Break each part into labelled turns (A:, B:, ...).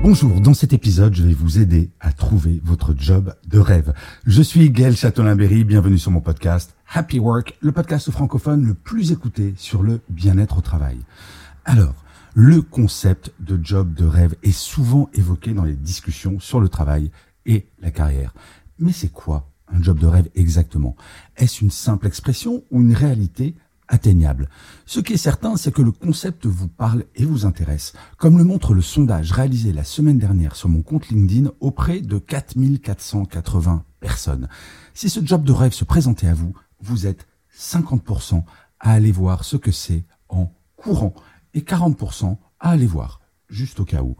A: Bonjour, dans cet épisode, je vais vous aider à trouver votre job de rêve. Je suis Gaël Châtelain-Berry, bienvenue sur mon podcast Happy Work, le podcast francophone le plus écouté sur le bien-être au travail. Alors, le concept de job de rêve est souvent évoqué dans les discussions sur le travail et la carrière. Mais c'est quoi un job de rêve exactement? Est-ce une simple expression ou une réalité? Atteignable Ce qui est certain, c'est que le concept vous parle et vous intéresse, comme le montre le sondage réalisé la semaine dernière sur mon compte LinkedIn auprès de 4480 personnes. Si ce job de rêve se présentait à vous, vous êtes 50% à aller voir ce que c'est en courant et 40% à aller voir, juste au cas où.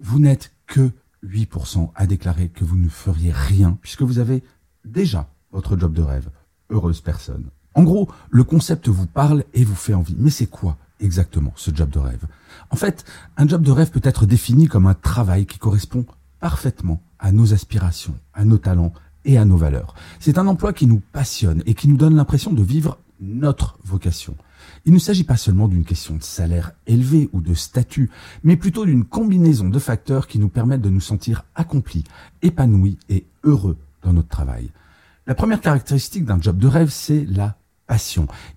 A: Vous n'êtes que 8% à déclarer que vous ne feriez rien puisque vous avez déjà votre job de rêve. Heureuse personne. En gros, le concept vous parle et vous fait envie. Mais c'est quoi exactement ce job de rêve? En fait, un job de rêve peut être défini comme un travail qui correspond parfaitement à nos aspirations, à nos talents et à nos valeurs. C'est un emploi qui nous passionne et qui nous donne l'impression de vivre notre vocation. Il ne s'agit pas seulement d'une question de salaire élevé ou de statut, mais plutôt d'une combinaison de facteurs qui nous permettent de nous sentir accomplis, épanouis et heureux dans notre travail. La première caractéristique d'un job de rêve, c'est la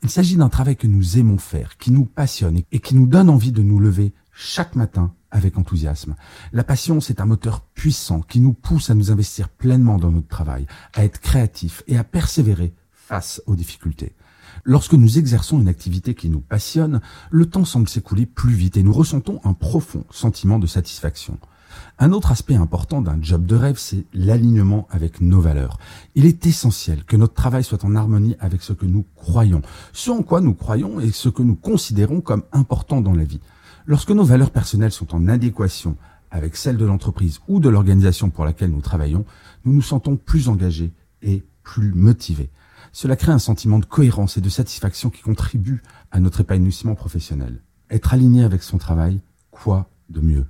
A: Il s'agit d'un travail que nous aimons faire, qui nous passionne et qui nous donne envie de nous lever chaque matin avec enthousiasme. La passion, c'est un moteur puissant qui nous pousse à nous investir pleinement dans notre travail, à être créatifs et à persévérer face aux difficultés. Lorsque nous exerçons une activité qui nous passionne, le temps semble s'écouler plus vite et nous ressentons un profond sentiment de satisfaction. Un autre aspect important d'un job de rêve, c'est l'alignement avec nos valeurs. Il est essentiel que notre travail soit en harmonie avec ce que nous croyons, ce en quoi nous croyons et ce que nous considérons comme important dans la vie. Lorsque nos valeurs personnelles sont en adéquation avec celles de l'entreprise ou de l'organisation pour laquelle nous travaillons, nous nous sentons plus engagés et plus motivés. Cela crée un sentiment de cohérence et de satisfaction qui contribue à notre épanouissement professionnel. Être aligné avec son travail, quoi de mieux?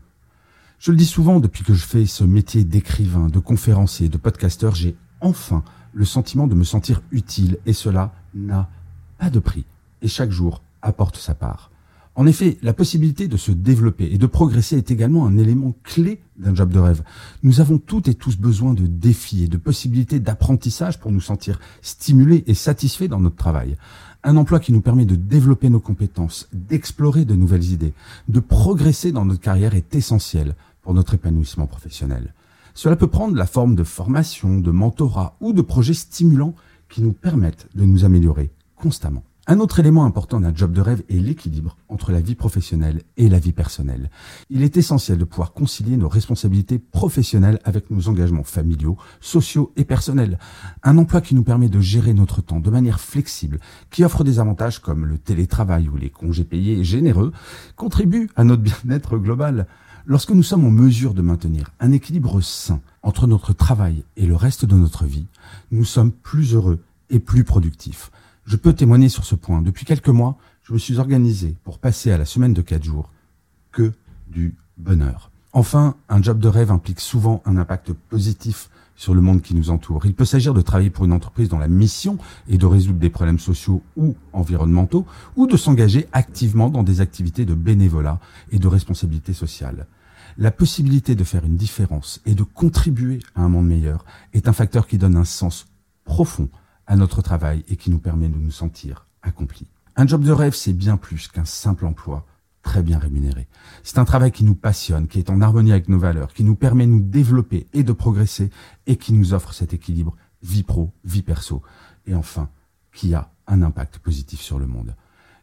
A: Je le dis souvent depuis que je fais ce métier d'écrivain, de conférencier, de podcasteur, j'ai enfin le sentiment de me sentir utile et cela n'a pas de prix. Et chaque jour apporte sa part. En effet, la possibilité de se développer et de progresser est également un élément clé d'un job de rêve. Nous avons toutes et tous besoin de défis et de possibilités d'apprentissage pour nous sentir stimulés et satisfaits dans notre travail. Un emploi qui nous permet de développer nos compétences, d'explorer de nouvelles idées, de progresser dans notre carrière est essentiel pour notre épanouissement professionnel. Cela peut prendre la forme de formation, de mentorat ou de projets stimulants qui nous permettent de nous améliorer constamment. Un autre élément important d'un job de rêve est l'équilibre entre la vie professionnelle et la vie personnelle. Il est essentiel de pouvoir concilier nos responsabilités professionnelles avec nos engagements familiaux, sociaux et personnels. Un emploi qui nous permet de gérer notre temps de manière flexible, qui offre des avantages comme le télétravail ou les congés payés généreux, contribue à notre bien-être global. Lorsque nous sommes en mesure de maintenir un équilibre sain entre notre travail et le reste de notre vie, nous sommes plus heureux et plus productifs. Je peux témoigner sur ce point. Depuis quelques mois, je me suis organisé pour passer à la semaine de quatre jours que du bonheur. Enfin, un job de rêve implique souvent un impact positif sur le monde qui nous entoure. Il peut s'agir de travailler pour une entreprise dont la mission est de résoudre des problèmes sociaux ou environnementaux, ou de s'engager activement dans des activités de bénévolat et de responsabilité sociale. La possibilité de faire une différence et de contribuer à un monde meilleur est un facteur qui donne un sens profond à notre travail et qui nous permet de nous sentir accomplis. Un job de rêve, c'est bien plus qu'un simple emploi très bien rémunéré. C'est un travail qui nous passionne, qui est en harmonie avec nos valeurs, qui nous permet de nous développer et de progresser et qui nous offre cet équilibre vie pro, vie perso et enfin qui a un impact positif sur le monde.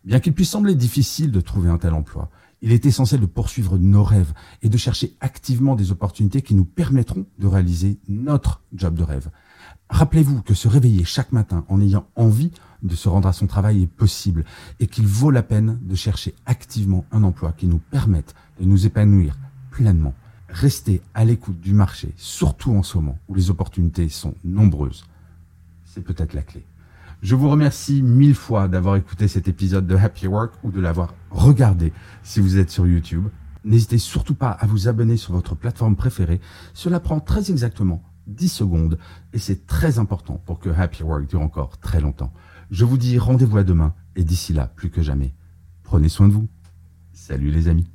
A: Bien qu'il puisse sembler difficile de trouver un tel emploi, il est essentiel de poursuivre nos rêves et de chercher activement des opportunités qui nous permettront de réaliser notre job de rêve. Rappelez-vous que se réveiller chaque matin en ayant envie de se rendre à son travail est possible et qu'il vaut la peine de chercher activement un emploi qui nous permette de nous épanouir pleinement. Rester à l'écoute du marché, surtout en ce moment où les opportunités sont nombreuses, c'est peut-être la clé. Je vous remercie mille fois d'avoir écouté cet épisode de Happy Work ou de l'avoir regardé si vous êtes sur YouTube. N'hésitez surtout pas à vous abonner sur votre plateforme préférée. Cela prend très exactement 10 secondes et c'est très important pour que Happy Work dure encore très longtemps. Je vous dis rendez-vous à demain et d'ici là, plus que jamais, prenez soin de vous. Salut les amis.